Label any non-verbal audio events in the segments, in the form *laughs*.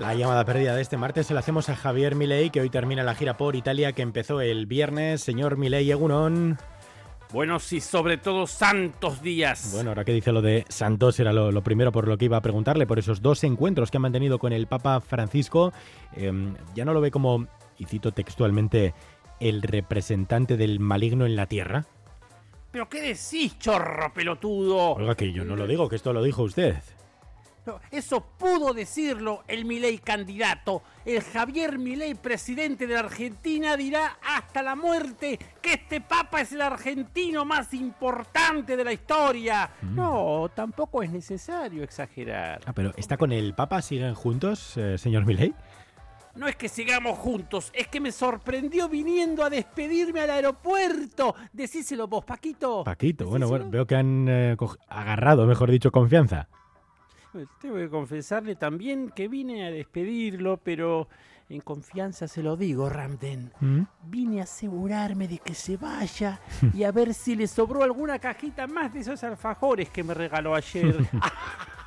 La llamada perdida de este martes se la hacemos a Javier Milei, que hoy termina la gira por Italia que empezó el viernes. Señor Milei Egunon. Buenos y sobre todo santos días. Bueno, ahora que dice lo de Santos era lo, primero por lo que iba a preguntarle, por esos dos encuentros que ha mantenido con el Papa Francisco. Em, ya no lo ve como, y cito textualmente, el representante del maligno en la tierra. ¿Pero qué decís, chorro pelotudo? Oiga, que yo no lo digo, que esto lo dijo usted. Eso pudo decirlo el Milei candidato. El Javier Milei, presidente de la Argentina, dirá hasta la muerte que este papa es el argentino más importante de la historia. Mm. No, tampoco es necesario exagerar. Ah, pero ¿está con el papa? ¿Siguen juntos, eh, señor Milei? No es que sigamos juntos, es que me sorprendió viniendo a despedirme al aeropuerto. Decíselo vos, Paquito. Paquito, bueno, bueno, veo que han eh, agarrado, mejor dicho, confianza. Tengo que confesarle también que vine a despedirlo, pero en confianza se lo digo, Ramden. ¿Mm? Vine a asegurarme de que se vaya *laughs* y a ver si le sobró alguna cajita más de esos alfajores que me regaló ayer. *laughs*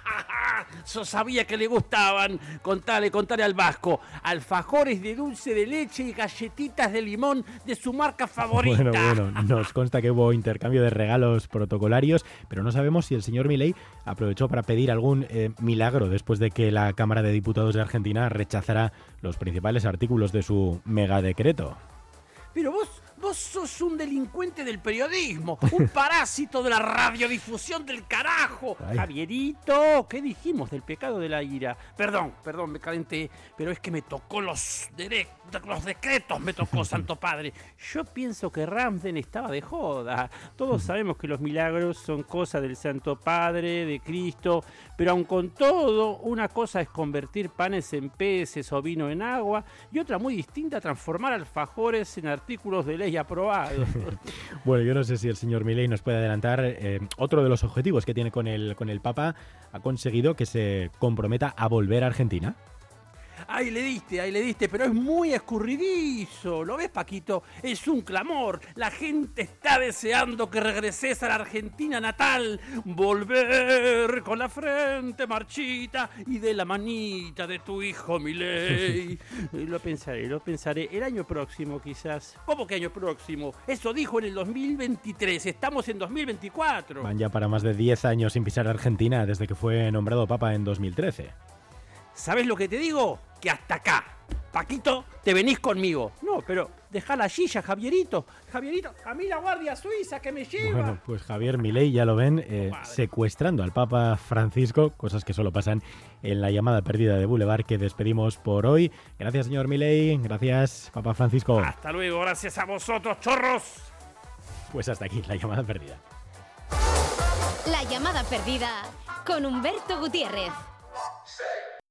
Yo sabía que le gustaban. Contale, contale al vasco. Alfajores de dulce de leche y galletitas de limón de su marca favorita. Bueno, bueno, nos consta que hubo intercambio de regalos protocolarios, pero no sabemos si el señor Milei aprovechó para pedir algún eh, milagro después de que la Cámara de Diputados de Argentina rechazara los principales artículos de su megadecreto. Pero vos Vos sos un delincuente del periodismo, un *laughs* parásito de la radiodifusión del carajo. Javierito, ¿qué dijimos del pecado de la ira? Perdón, perdón, me calenté, pero es que me tocó los, los decretos, me tocó, *laughs* Santo Padre. Yo pienso que Ramden estaba de joda. Todos sabemos que los milagros son cosa del Santo Padre, de Cristo, pero aun con todo, una cosa es convertir panes en peces o vino en agua y otra muy distinta transformar alfajores en artículos de ley aprobado. *laughs* bueno, yo no sé si el señor Milei nos puede adelantar eh, otro de los objetivos que tiene con el, con el Papa. Ha conseguido que se comprometa a volver a Argentina. Ahí le diste, ahí le diste, pero es muy escurridizo. ¿Lo ves, Paquito? Es un clamor. La gente está deseando que regreses a la Argentina natal. Volver con la frente marchita y de la manita de tu hijo Milei. *laughs* lo pensaré, lo pensaré. El año próximo, quizás. ¿Cómo que año próximo? Eso dijo en el 2023. Estamos en 2024. Van ya para más de 10 años sin pisar Argentina desde que fue nombrado Papa en 2013. ¿Sabes lo que te digo? Que hasta acá. Paquito, te venís conmigo. No, pero deja la silla, Javierito. Javierito, a mí la guardia suiza que me lleva. Bueno, pues Javier Milei, ya lo ven, eh, secuestrando al Papa Francisco, cosas que solo pasan en la llamada perdida de Boulevard que despedimos por hoy. Gracias, señor Milei. Gracias, Papa Francisco. Hasta luego, gracias a vosotros, chorros. Pues hasta aquí, la llamada perdida. La llamada perdida con Humberto Gutiérrez.